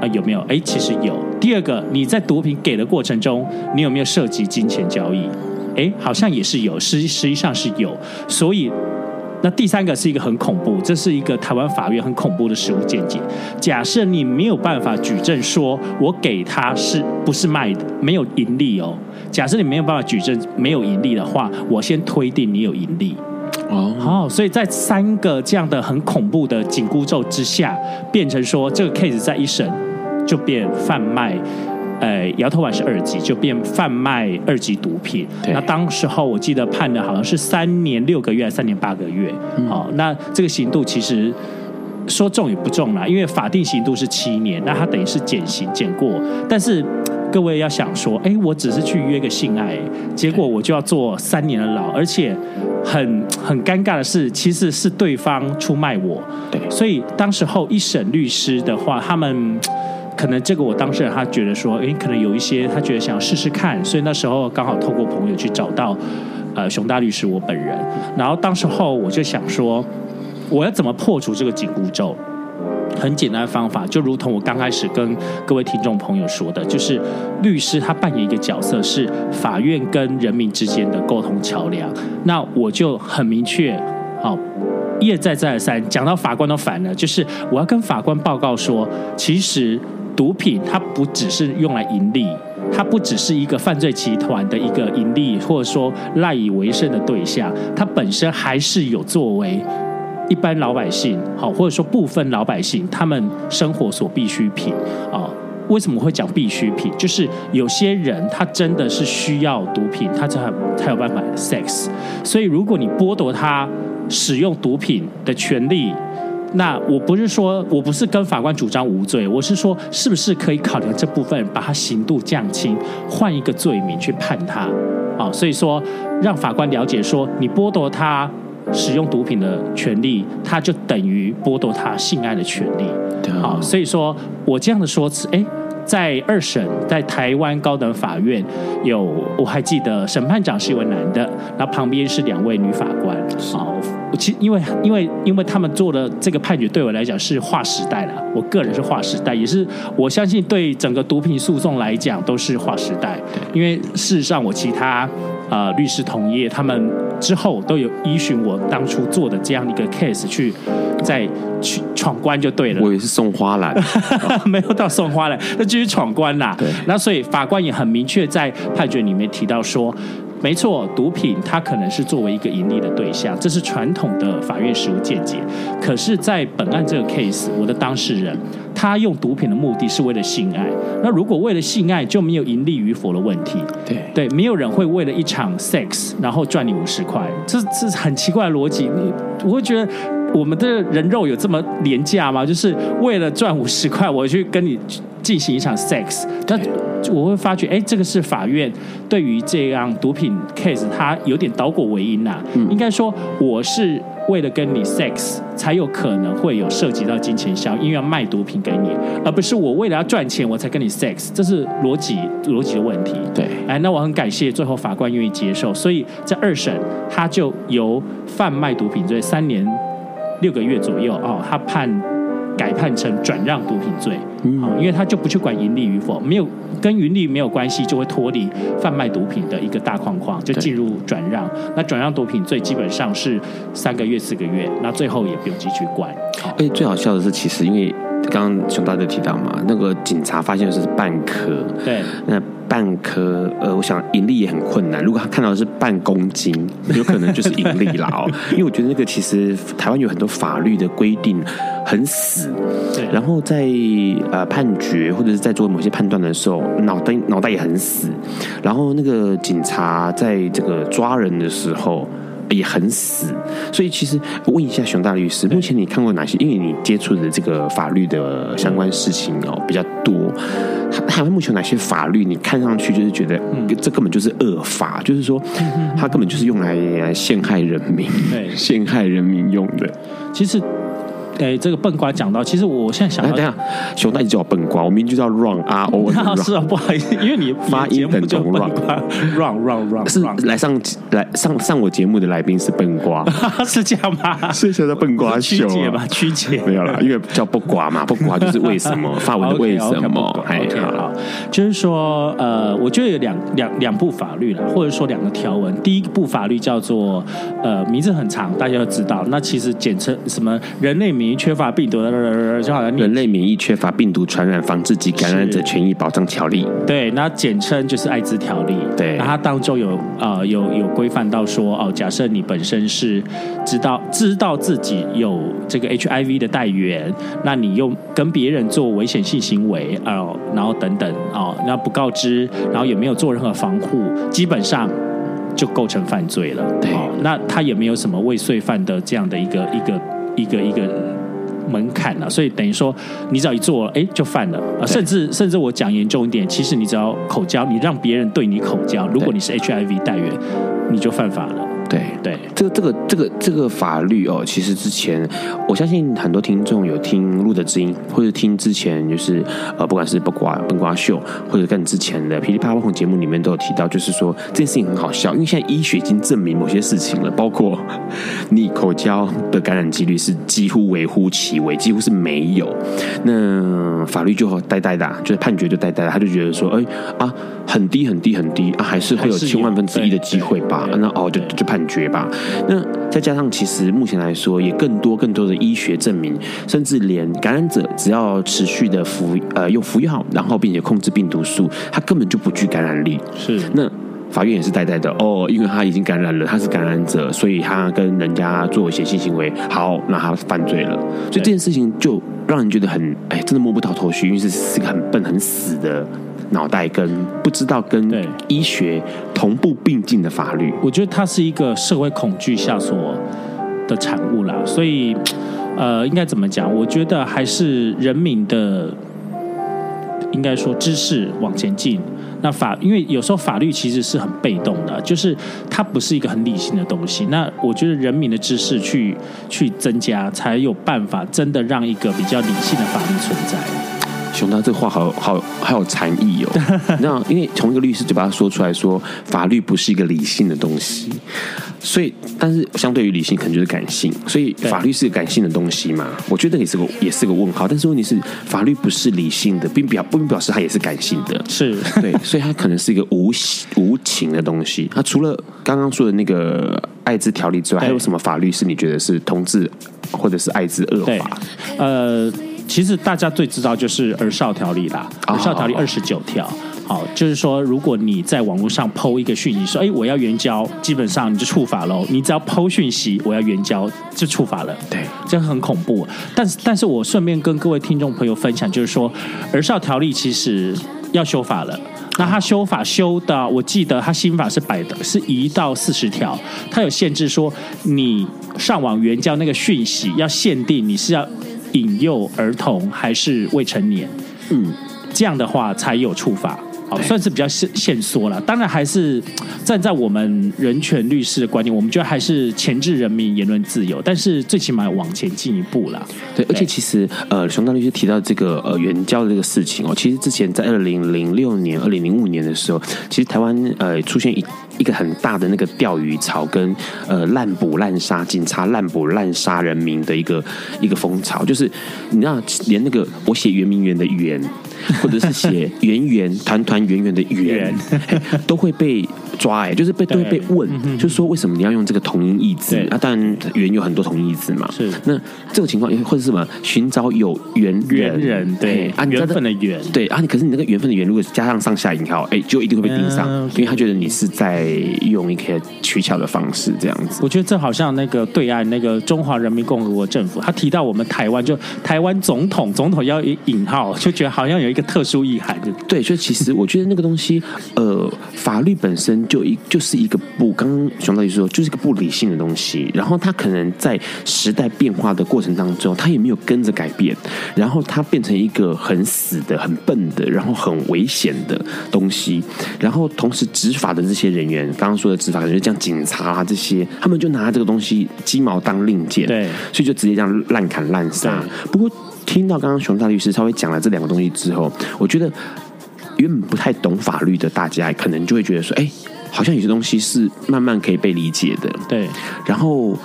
啊，有没有？哎，其实有。第二个，你在毒品给的过程中，你有没有涉及金钱交易？哎，好像也是有，实实际上是有。所以，那第三个是一个很恐怖，这是一个台湾法院很恐怖的实务见解。假设你没有办法举证说我给他是不是卖的，没有盈利哦。假设你没有办法举证没有盈利的话，我先推定你有盈利。哦，好，所以在三个这样的很恐怖的紧箍咒之下，变成说这个 case 在一审。就变贩卖，呃，摇头丸是二级，就变贩卖二级毒品。那当时候我记得判的好像是三年六个月，三年八个月。好，那这个刑度其实说重也不重啦，因为法定刑度是七年，那他等于是减刑减过。但是各位要想说，哎，我只是去约个性爱，结果我就要坐三年的牢，而且很很尴尬的是，其实是对方出卖我。对，所以当时候一审律师的话，他们。可能这个我当事人他觉得说，诶，可能有一些他觉得想试试看，所以那时候刚好透过朋友去找到，呃，熊大律师我本人，然后当时候我就想说，我要怎么破除这个紧箍咒？很简单的方法，就如同我刚开始跟各位听众朋友说的，就是律师他扮演一个角色，是法院跟人民之间的沟通桥梁。那我就很明确，好，一而再再而三讲到法官都烦了，就是我要跟法官报告说，其实。毒品它不只是用来盈利，它不只是一个犯罪集团的一个盈利或者说赖以为生的对象，它本身还是有作为一般老百姓好，或者说部分老百姓他们生活所必需品啊。为什么会讲必需品？就是有些人他真的是需要毒品，他才才有办法 sex。所以如果你剥夺他使用毒品的权利，那我不是说，我不是跟法官主张无罪，我是说，是不是可以考量这部分，把他刑度降轻，换一个罪名去判他？啊，所以说让法官了解说，你剥夺他使用毒品的权利，他就等于剥夺他性爱的权利。好，所以说我这样的说辞，哎。在二审，在台湾高等法院有，我还记得审判长是一位男的，然后旁边是两位女法官。好，其实因为因为因为他们做的这个判决，对我来讲是划时代了。我个人是划时代，也是我相信对整个毒品诉讼来讲都是划时代。因为事实上，我其他呃律师同业，他们之后都有依循我当初做的这样一个 case 去。再去闯关就对了。我也是送花篮，没有到送花篮，那继续闯关啦。对，那所以法官也很明确在判决里面提到说，没错，毒品它可能是作为一个盈利的对象，这是传统的法院实务见解。可是，在本案这个 case，我的当事人他用毒品的目的是为了性爱。那如果为了性爱就没有盈利与否的问题？对对，没有人会为了一场 sex 然后赚你五十块，这这是很奇怪的逻辑。你我会觉得。我们的人肉有这么廉价吗？就是为了赚五十块，我去跟你进行一场 sex，但我会发觉，哎，这个是法院对于这样毒品 case，它有点倒果为因呐、啊。嗯、应该说，我是为了跟你 sex，才有可能会有涉及到金钱效应，因为要卖毒品给你，而不是我为了要赚钱我才跟你 sex，这是逻辑逻辑的问题。对，哎，那我很感谢最后法官愿意接受，所以在二审他就由贩卖毒品罪三年。六个月左右哦，他判改判成转让毒品罪，嗯，因为他就不去管盈利与否，没有跟盈利没有关系，就会脱离贩卖毒品的一个大框框，就进入转让。那转让毒品罪基本上是三个月、四个月，那最后也不用继续管。哎，最好笑的是，其实因为刚刚熊大就提到嘛，那个警察发现的是半颗，对，那。半颗，呃，我想盈利也很困难。如果他看到的是半公斤，有可能就是盈利了哦。因为我觉得那个其实台湾有很多法律的规定很死，对。然后在呃判决或者是在做某些判断的时候，脑袋脑袋也很死。然后那个警察在这个抓人的时候。也很死，所以其实我问一下熊大律师，目前你看过哪些？因为你接触的这个法律的相关事情哦比较多，台湾目前有哪些法律你看上去就是觉得，嗯，这根本就是恶法，就是说，它根本就是用来陷害人民，陷害人民用的。其实。诶，这个笨瓜讲到，其实我现在想到，等下，熊大一直叫我笨瓜，我明明就叫 Run R O。是啊，不好意思，因为你发音很重，Run Run Run 是来上来上上我节目的来宾是笨瓜，是这样吗？是叫做笨瓜秀 曲解吧？曲解没有啦，因为叫不瓜嘛，不瓜就是为什么？发文的为什么？哎，好，就是说，呃，我觉得有两两两部法律啦，或者说两个条文。第一部法律叫做呃，名字很长，大家都知道。那其实简称什么？人类免疫缺乏病毒的，就好像人类免疫缺乏病毒传染防治及感染者权益保障条例。对，那简称就是艾滋条例。对，那它当中有呃有有规范到说哦，假设你本身是知道知道自己有这个 HIV 的带源，那你又跟别人做危险性行为哦、呃，然后等等啊、呃，那不告知，然后也没有做任何防护，基本上。就构成犯罪了，对，那他也没有什么未遂犯的这样的一个一个一个一个门槛了，所以等于说你只要一做，哎，就犯了。啊，甚至甚至我讲严重一点，其实你只要口交，你让别人对你口交，如果你是 HIV 带源，你就犯法了。对对，这个这个这个这个法律哦，其实之前我相信很多听众有听路的知音，或者听之前就是呃，不管是笨瓜笨瓜秀，或者跟之前的噼里啪啦节目里面都有提到，就是说这件事情很好笑，因为现在医学已经证明某些事情了，包括你口交的感染几率是几乎微乎其微，几乎是没有。那法律就呆呆的，就是判决就呆呆的，他就觉得说，哎啊，很低很低很低啊，还是会有千万分之一的机会吧？那哦，就就判。绝吧。那再加上，其实目前来说，也更多更多的医学证明，甚至连感染者只要持续的服呃用服药，然后并且控制病毒数，他根本就不具感染力。是。那法院也是呆呆的哦，因为他已经感染了，他是感染者，所以他跟人家做一些性行为，好，那他犯罪了。所以这件事情就让人觉得很哎，真的摸不到头绪，因为是是个很笨很死的。脑袋跟不知道跟医学同步并进的法律，我觉得它是一个社会恐惧下所的产物啦。所以，呃，应该怎么讲？我觉得还是人民的，应该说知识往前进。那法，因为有时候法律其实是很被动的，就是它不是一个很理性的东西。那我觉得人民的知识去去增加，才有办法真的让一个比较理性的法律存在。熊大这话好好好有禅意哦，那因为从一个律师嘴巴说出来说，法律不是一个理性的东西，所以但是相对于理性，可能就是感性，所以法律是个感性的东西嘛？我觉得也是个也是个问号。但是问题是，法律不是理性的，并表并表示它也是感性的，是对，所以它可能是一个无无情的东西。那除了刚刚说的那个艾滋条例之外，还有什么法律是你觉得是同志或者是艾滋恶法？呃。其实大家最知道就是儿少条例啦，儿少条例二十九条，好，就是说如果你在网络上 PO 一个讯息说，哎，我要援交，基本上你就触法喽。你只要 PO 讯息，我要援交，就触法了。对，这很恐怖。但是，但是我顺便跟各位听众朋友分享，就是说儿少条例其实要修法了。那他修法修的，我记得他新法是百的，是一到四十条，他有限制说你上网援交那个讯息要限定你是要。引诱儿童还是未成年，嗯，这样的话才有处罚，好，算是比较限限缩了。当然，还是 站在我们人权律师的观点，我们觉得还是前置人民言论自由，但是最起码往前进一步了。对，而且其实呃，熊大律师提到这个呃援交的这个事情哦，其实之前在二零零六年、二零零五年的时候，其实台湾呃出现一。一个很大的那个钓鱼潮跟呃滥捕滥杀警察滥捕滥杀人民的一个一个风潮，就是你知道连那个我写圆明园的圆，或者是写圆圆 团团圆圆的圆，都会被抓哎，就是被都会被问，就是说为什么你要用这个同音异字啊？当然圆有很多同音异字嘛。是。那这个情况，或者是什么寻找有缘人，人对啊，缘分的缘。对啊，你可是你那个缘分的缘如果加上上下引号，哎，就一定会被盯上，因为他觉得你是在。用一些取巧的方式，这样子，我觉得这好像那个对岸那个中华人民共和国政府，他提到我们台湾，就台湾总统，总统要引号，就觉得好像有一个特殊意涵，对，所以其实我觉得那个东西，呃，法律本身就一就是一个不，刚刚熊大律师说，就是一个不理性的东西。然后他可能在时代变化的过程当中，他也没有跟着改变，然后他变成一个很死的、很笨的，然后很危险的东西。然后同时执法的这些人员，刚刚说的执法人员，就像警察啊这些，他们就拿这个东西鸡毛当令箭，对，所以就直接这样滥砍滥杀。不过听到刚刚熊大律师稍微讲了这两个东西之后，我觉得。原本不太懂法律的大家，可能就会觉得说：“哎，好像有些东西是慢慢可以被理解的。”对。然后，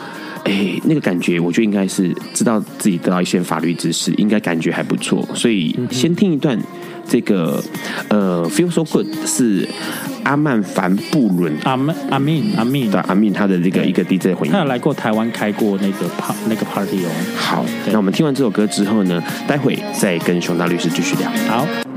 哎，那个感觉，我觉得应该是知道自己得到一些法律知识，应该感觉还不错。所以，先听一段这个呃，Feel So Good 是阿曼凡布伦阿曼阿敏阿敏对阿敏他的这个一个 DJ 回应，他有来过台湾开过那个 part 那个 party 哦。好，那我们听完这首歌之后呢，待会再跟熊大律师继续聊。好。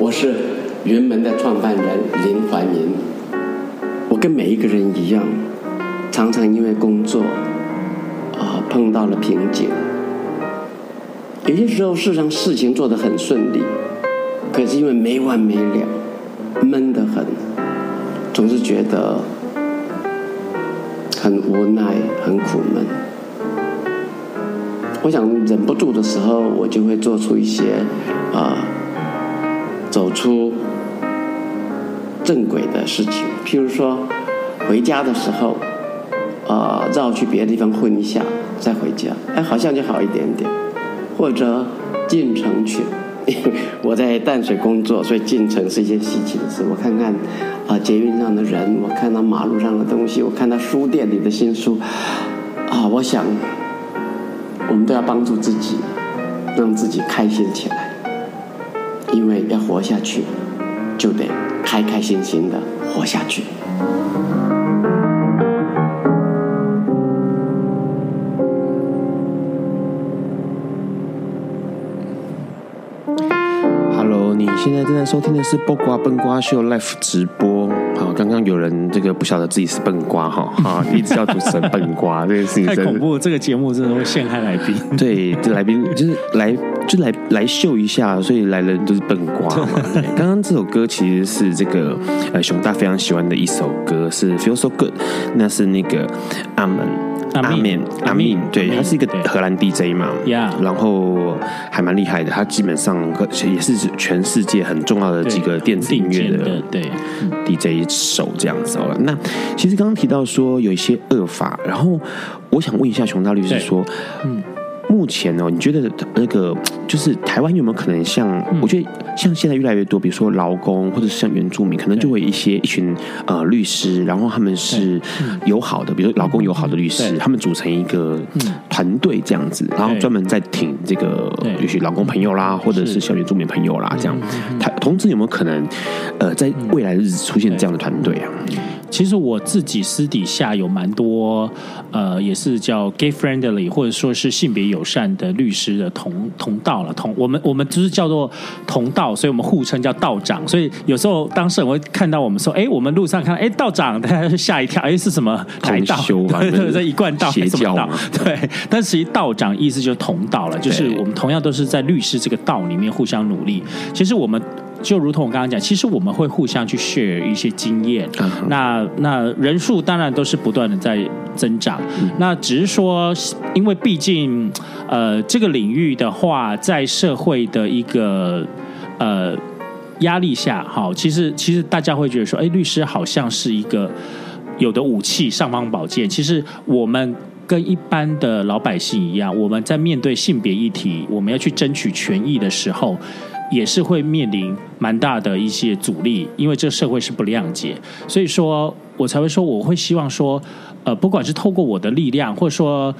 我是云门的创办人林怀民。我跟每一个人一样，常常因为工作啊碰到了瓶颈。有些时候，事实上事情做得很顺利，可是因为没完没了，闷得很，总是觉得很无奈、很苦闷。我想忍不住的时候，我就会做出一些啊。走出正轨的事情，譬如说回家的时候，呃，绕去别的地方混一下再回家，哎，好像就好一点点。或者进城去，我在淡水工作，所以进城是一件稀奇的事。我看看啊，捷运上的人，我看到马路上的东西，我看到书店里的新书，啊，我想我们都要帮助自己，让自己开心起来。因为要活下去，就得开开心心的活下去。Hello，你现在正在收听的是《播瓜笨瓜秀》Live 直播。好，刚刚有人这个不晓得自己是笨瓜哈，哈，一直叫主持人笨瓜，这个事情太恐怖。这个节目真的会陷害来宾。对，这来宾就是来就来来秀一下，所以来的人都是笨瓜嘛。刚刚这首歌其实是这个呃熊大非常喜欢的一首歌，是 Feel So Good，那是那个阿门。阿面，阿面，对，他是一个荷兰 DJ 嘛，然后还蛮厉害的。他基本上也是全世界很重要的几个电子音乐的对 DJ 手这样子哦。那其实刚刚提到说有一些恶法，然后我想问一下熊大律师说，嗯。目前呢，你觉得那个就是台湾有没有可能像？我觉得像现在越来越多，比如说劳工或者是像原住民，可能就会一些一群呃律师，然后他们是友好的，比如说劳工友好的律师，他们组成一个团队这样子，然后专门在挺这个也许劳工朋友啦，或者是小原住民朋友啦这样。台同时有没有可能呃在未来的日子出现这样的团队啊？其实我自己私底下有蛮多，呃，也是叫 gay friendly 或者说是性别友善的律师的同同道了，同我们我们就是叫做同道，所以我们互称叫道长。所以有时候当事人会看到我们说，哎，我们路上看到，哎，道长，大家就吓一跳，哎，是什么台道？对对对，一贯道还是什么道？对，但实际道长意思就是同道了，就是我们同样都是在律师这个道里面互相努力。其实我们。就如同我刚刚讲，其实我们会互相去 share 一些经验，那那人数当然都是不断的在增长。那只是说，因为毕竟呃这个领域的话，在社会的一个呃压力下，好，其实其实大家会觉得说，哎，律师好像是一个有的武器，尚方宝剑。其实我们跟一般的老百姓一样，我们在面对性别议题，我们要去争取权益的时候。也是会面临蛮大的一些阻力，因为这社会是不谅解，所以说我才会说，我会希望说，呃，不管是透过我的力量，或者说，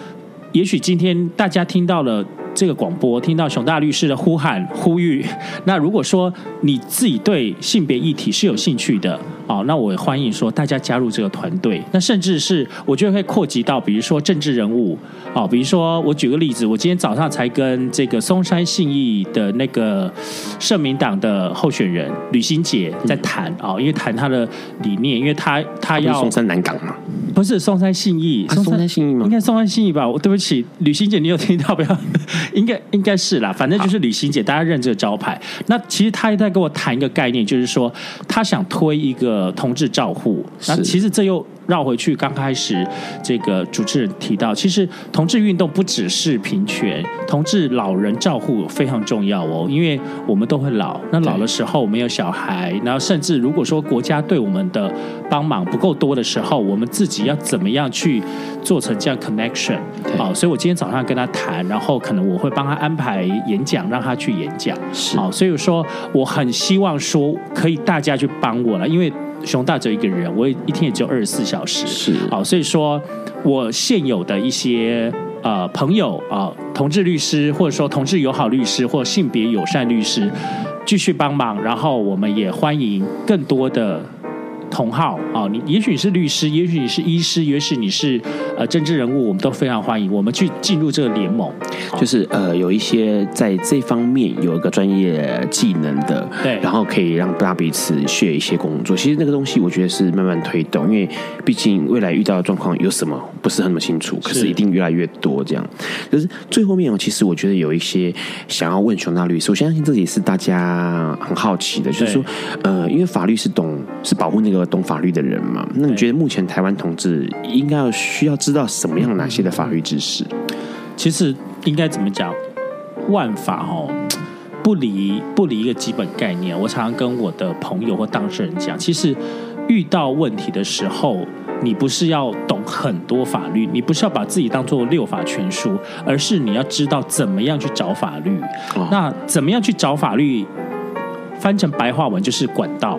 也许今天大家听到了这个广播，听到熊大律师的呼喊呼吁，那如果说你自己对性别议题是有兴趣的，哦，那我欢迎说大家加入这个团队。那甚至是我觉得会扩及到，比如说政治人物，哦，比如说我举个例子，我今天早上才跟这个松山信义的那个社民党的候选人吕欣姐在谈、哦，因为谈他的理念，因为他他要松山南港嘛，不是松山信义，啊、松山信义吗？应该松山信义吧？我对不起，旅行姐，你有听到不要？应该应该是啦，反正就是旅行姐，大家认这个招牌。那其实他也在跟我谈一个概念，就是说他想推一个同志照护。那其实这又。绕回去，刚开始这个主持人提到，其实同志运动不只是平权，同志老人照护非常重要哦，因为我们都会老，那老的时候没有小孩，然后甚至如果说国家对我们的帮忙不够多的时候，我们自己要怎么样去做成这样 connection？好，所以我今天早上跟他谈，然后可能我会帮他安排演讲，让他去演讲。是，好，所以说我很希望说可以大家去帮我了，因为。熊大只有一个人，我一天也只有二十四小时，是好，所以说我现有的一些呃朋友啊、呃，同志律师或者说同志友好律师或性别友善律师继续帮忙，然后我们也欢迎更多的。同好啊，你也许你是律师，也许你是医师，也许你是呃政治人物，我们都非常欢迎我们去进入这个联盟。就是呃有一些在这方面有一个专业技能的，对，然后可以让大家彼此学一些工作。其实那个东西我觉得是慢慢推动，因为毕竟未来遇到的状况有什么不是很清楚，可是一定越来越多这样。可是最后面哦，其实我觉得有一些想要问熊大律师，我相信这也是大家很好奇的，就是说呃，因为法律是懂是保护那个。懂法律的人嘛？那你觉得目前台湾同志应该要需要知道什么样哪些的法律知识？其实应该怎么讲？万法哦，不离不离一个基本概念。我常常跟我的朋友或当事人讲，其实遇到问题的时候，你不是要懂很多法律，你不是要把自己当做六法全书，而是你要知道怎么样去找法律。哦、那怎么样去找法律？翻成白话文就是管道。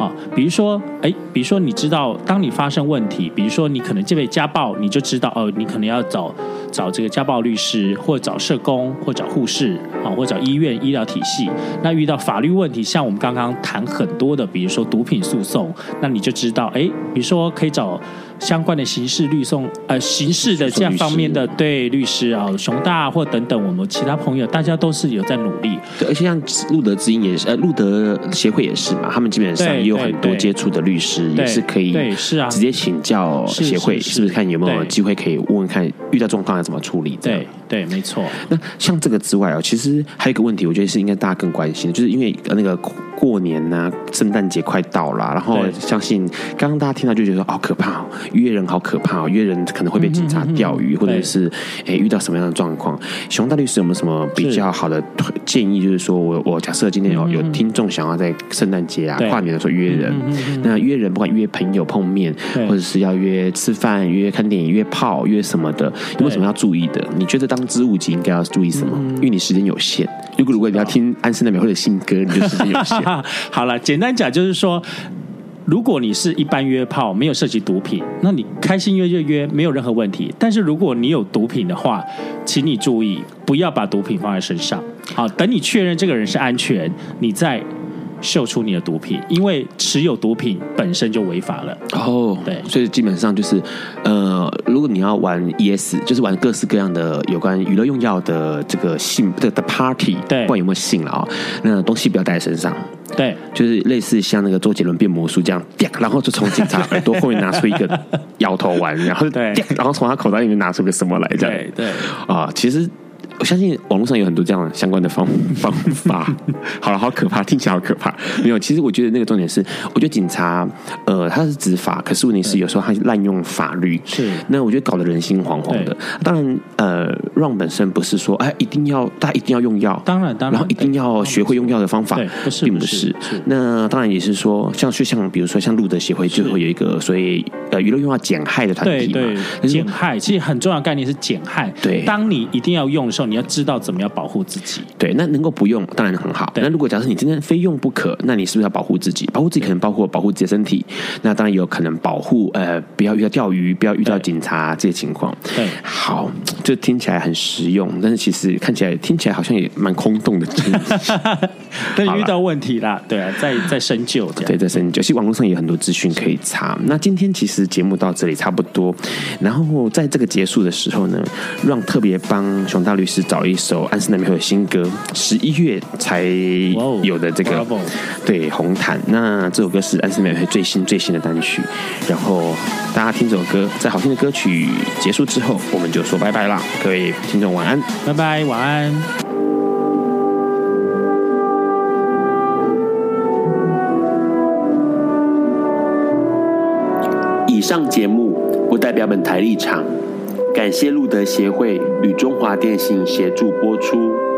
啊，比如说，哎，比如说，你知道，当你发生问题，比如说你可能这位家暴，你就知道，哦，你可能要找找这个家暴律师，或找社工，或找护士，啊，或找医院医疗体系。那遇到法律问题，像我们刚刚谈很多的，比如说毒品诉讼，那你就知道，哎，比如说可以找。相关的刑事律讼，呃，刑事的这样方面的对律师啊，熊大或等等，我们其他朋友，大家都是有在努力。对，而且像路德之音也是，呃，路德协会也是嘛，他们基本上也有很多接触的律师，也是可以，对，是啊，直接请教协会，是不是看有没有机会可以问问看，遇到状况要怎么处理？对，对，没错。那像这个之外哦，其实还有一个问题，我觉得是应该大家更关心的，就是因为那个。过年呐、啊，圣诞节快到了，然后相信刚刚大家听到就觉得说哦可怕哦，约人好可怕哦，约人可能会被警察钓鱼，嗯嗯嗯、或者是诶遇到什么样的状况？熊大律师有没有什么比较好的建议？就是说我我假设今天有有听众想要在圣诞节啊、跨年的时候约人，嗯嗯嗯、那约人不管约朋友碰面，或者是要约吃饭、约看电影、约炮、约什么的，有没有什么要注意的？你觉得当之务级应该要注意什么？因为你时间有限，如果如果你要听安室奈美惠的新歌，你就时间有限。好了，简单讲就是说，如果你是一般约炮，没有涉及毒品，那你开心约就约，没有任何问题。但是如果你有毒品的话，请你注意，不要把毒品放在身上。好，等你确认这个人是安全，你再。秀出你的毒品，因为持有毒品本身就违法了。哦，对，所以基本上就是，呃，如果你要玩 ES，就是玩各式各样的有关娱乐用药的这个性的的 party，对，不管有没有性了啊，那东西不要带在身上。对，就是类似像那个周杰伦变魔术这样，然后就从警察耳朵后面拿出一个 摇头丸，然后对，然后从他口袋里面拿出个什么来，这样，对，对，啊，其实。我相信网络上有很多这样相关的方 方法。好了，好可怕，听起来好可怕。没有，其实我觉得那个重点是，我觉得警察，呃，他是执法，可是问题是有时候他滥用法律。是。那我觉得搞得人心惶惶的。当然，呃，Ron 本身不是说，哎，一定要大家一定要用药。当然，当然。然后一定要学会用药的方法。不是，并不是。那当然也是说，像就像比如说像路德协会就会有一个所谓呃娱乐用药减害的团体嘛。减害其实很重要的概念是减害。对。当你一定要用的时候。你要知道怎么样保护自己。对，那能够不用当然很好。那如果假设你今天非用不可，那你是不是要保护自己？保护自己可能包括保护自己的身体，那当然也有可能保护呃不要遇到钓鱼，不要遇到警察这些情况。对，好，就听起来很实用，但是其实看起来听起来好像也蛮空洞的。但遇到问题啦，对啊，在在深究这样，对，在深究。其实网络上也有很多资讯可以查。那今天其实节目到这里差不多，然后在这个结束的时候呢，让特别帮熊大律师找一首安室奈美惠的新歌，十一月才有的这个、wow, 对红毯。那这首歌是安室奈美惠最新最新的单曲。然后大家听这首歌，在好听的歌曲结束之后，我们就说拜拜啦，各位听众晚安，拜拜，晚安。以上节目不代表本台立场，感谢路德协会与中华电信协助播出。